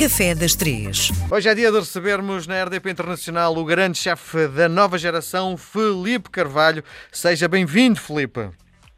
Café das Três. Hoje é dia de recebermos na RDP Internacional o grande chefe da nova geração, Felipe Carvalho. Seja bem-vindo, Felipe.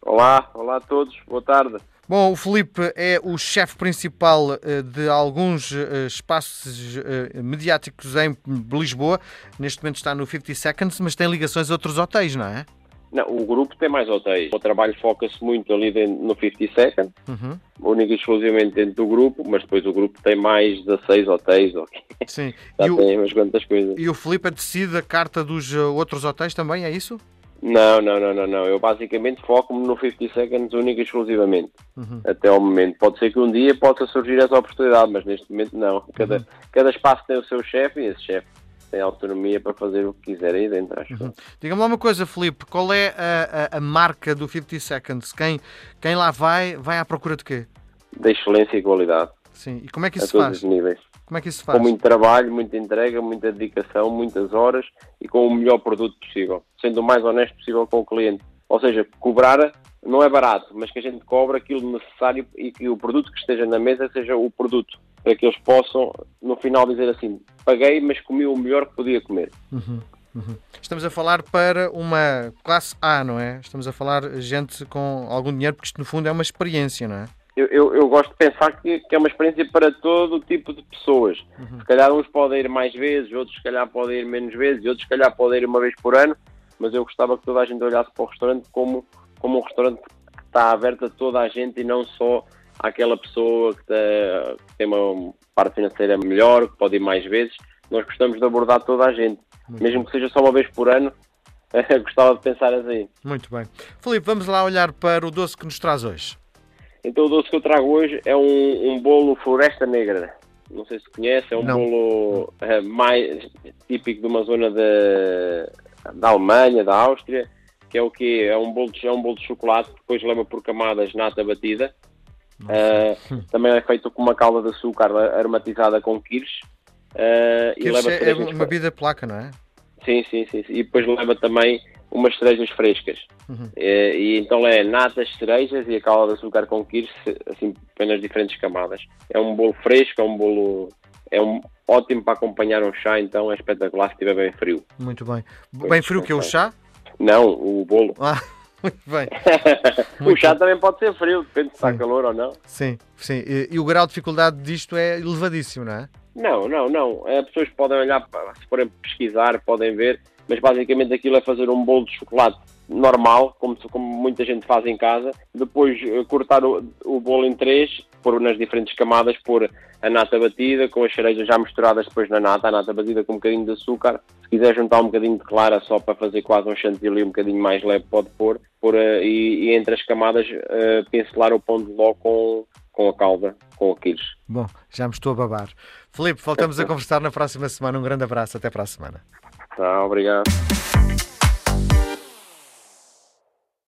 Olá, olá a todos, boa tarde. Bom, o Felipe é o chefe principal eh, de alguns eh, espaços eh, mediáticos em Lisboa. Neste momento está no 50 Seconds, mas tem ligações a outros hotéis, não é? Não, o grupo tem mais hotéis. O trabalho foca-se muito ali dentro, no 50 Second, Uhum. único e exclusivamente dentro do grupo, mas depois o grupo tem mais 16 hotéis, ok? Sim. já E o, tem umas quantas coisas. e o Felipe decide a carta dos eh, outros hotéis também, é isso? Não, não, não, não, não. Eu basicamente foco-me no 50 Seconds único e exclusivamente, Uhum. até ao momento. Pode ser que um dia possa surgir essa oportunidade, mas neste momento não. Cada, Uhum. cada espaço tem o seu chefe e esse chefe tem autonomia para fazer o que quiser aí dentro, acho. Uhum. Diga-me lá uma coisa, Felipe, qual é a, a- a marca do 50 Seconds? Quem, quem lá vai, vai à procura de quê? Da excelência e qualidade, Sim. E como é que a isso se todos faz? os níveis. Como é que isso se faz? com muito trabalho, muita entrega, muita dedicação, muitas horas e com o melhor produto possível, sendo o mais honesto possível com o cliente. Ou seja, cobrar não é barato, mas que a gente cobra aquilo necessário e que o produto que esteja na mesa seja o produto, para que eles possam, no final, dizer assim: paguei, mas comi o melhor que podia comer. Uhum, uhum. Estamos a falar para uma classe A, não é? Estamos a falar gente com algum dinheiro, porque isto no fundo é uma experiência, não é? Eu, eu, eu gosto de pensar que, que é uma experiência para todo tipo de pessoas. Se calhar uns podem ir mais vezes, outros se calhar podem ir menos vezes, e outros se calhar podem ir uma vez por ano, mas eu gostava que toda a gente olhasse para o restaurante como, como um restaurante que está aberto a toda a gente e não só àquela pessoa que, que tem uma parte financeira melhor, que pode ir mais vezes. Nós gostamos de abordar toda a gente, mesmo que seja só uma vez por ano. gostava de pensar assim. Muito bem. Filipe, vamos lá olhar para o doce que nos traz hoje. Então o doce que eu trago hoje é um, um bolo Floresta Negra. Não sei se conhece, é um Não. bolo eh, mais típico de uma zona da, da Alemanha, da Áustria, que é o quê? É um bolo de, é um bolo de chocolate que depois leva por camadas nata batida. Eh, também é feito com uma calda de açúcar aromatizada com kirsch. eh, e Que leva é, é uma bebida placa, não é? Sim, sim, sim, sim. E depois leva também umas cerejas frescas. Uhum. Eh, E, então é natas, cerejas e a calda de açúcar com kirsch, assim, apenas diferentes camadas. É um bolo fresco, é um bolo... É um ótimo para acompanhar um chá, então é espetacular se estiver bem frio. Muito bem. Bem frio que é o chá? Não, o bolo. Ah, muito bem. o Muito chá também pode ser frio, depende se está calor ou não. Sim, sim. E, e o grau de dificuldade disto é elevadíssimo, não é? Não, não, não. As pessoas podem olhar, se forem pesquisar, podem ver, mas basicamente aquilo é fazer um bolo de chocolate normal, como, como muita gente faz em casa, depois eh, cortar o, o bolo em três, pôr nas diferentes camadas, pôr a nata batida com as cerejas já misturadas depois na nata, a nata batida com um bocadinho de açúcar. Se quiser juntar um bocadinho de clara só para fazer quase um chantilly um bocadinho mais leve, pode pôr. Pôr eh, e, e entre as camadas eh, pincelar o pão de ló com, com a calda, com kirsch. Bom, já me estou a babar. Filipe, voltamos a conversar na próxima semana. Um grande abraço. Até para a semana. Tá, obrigado.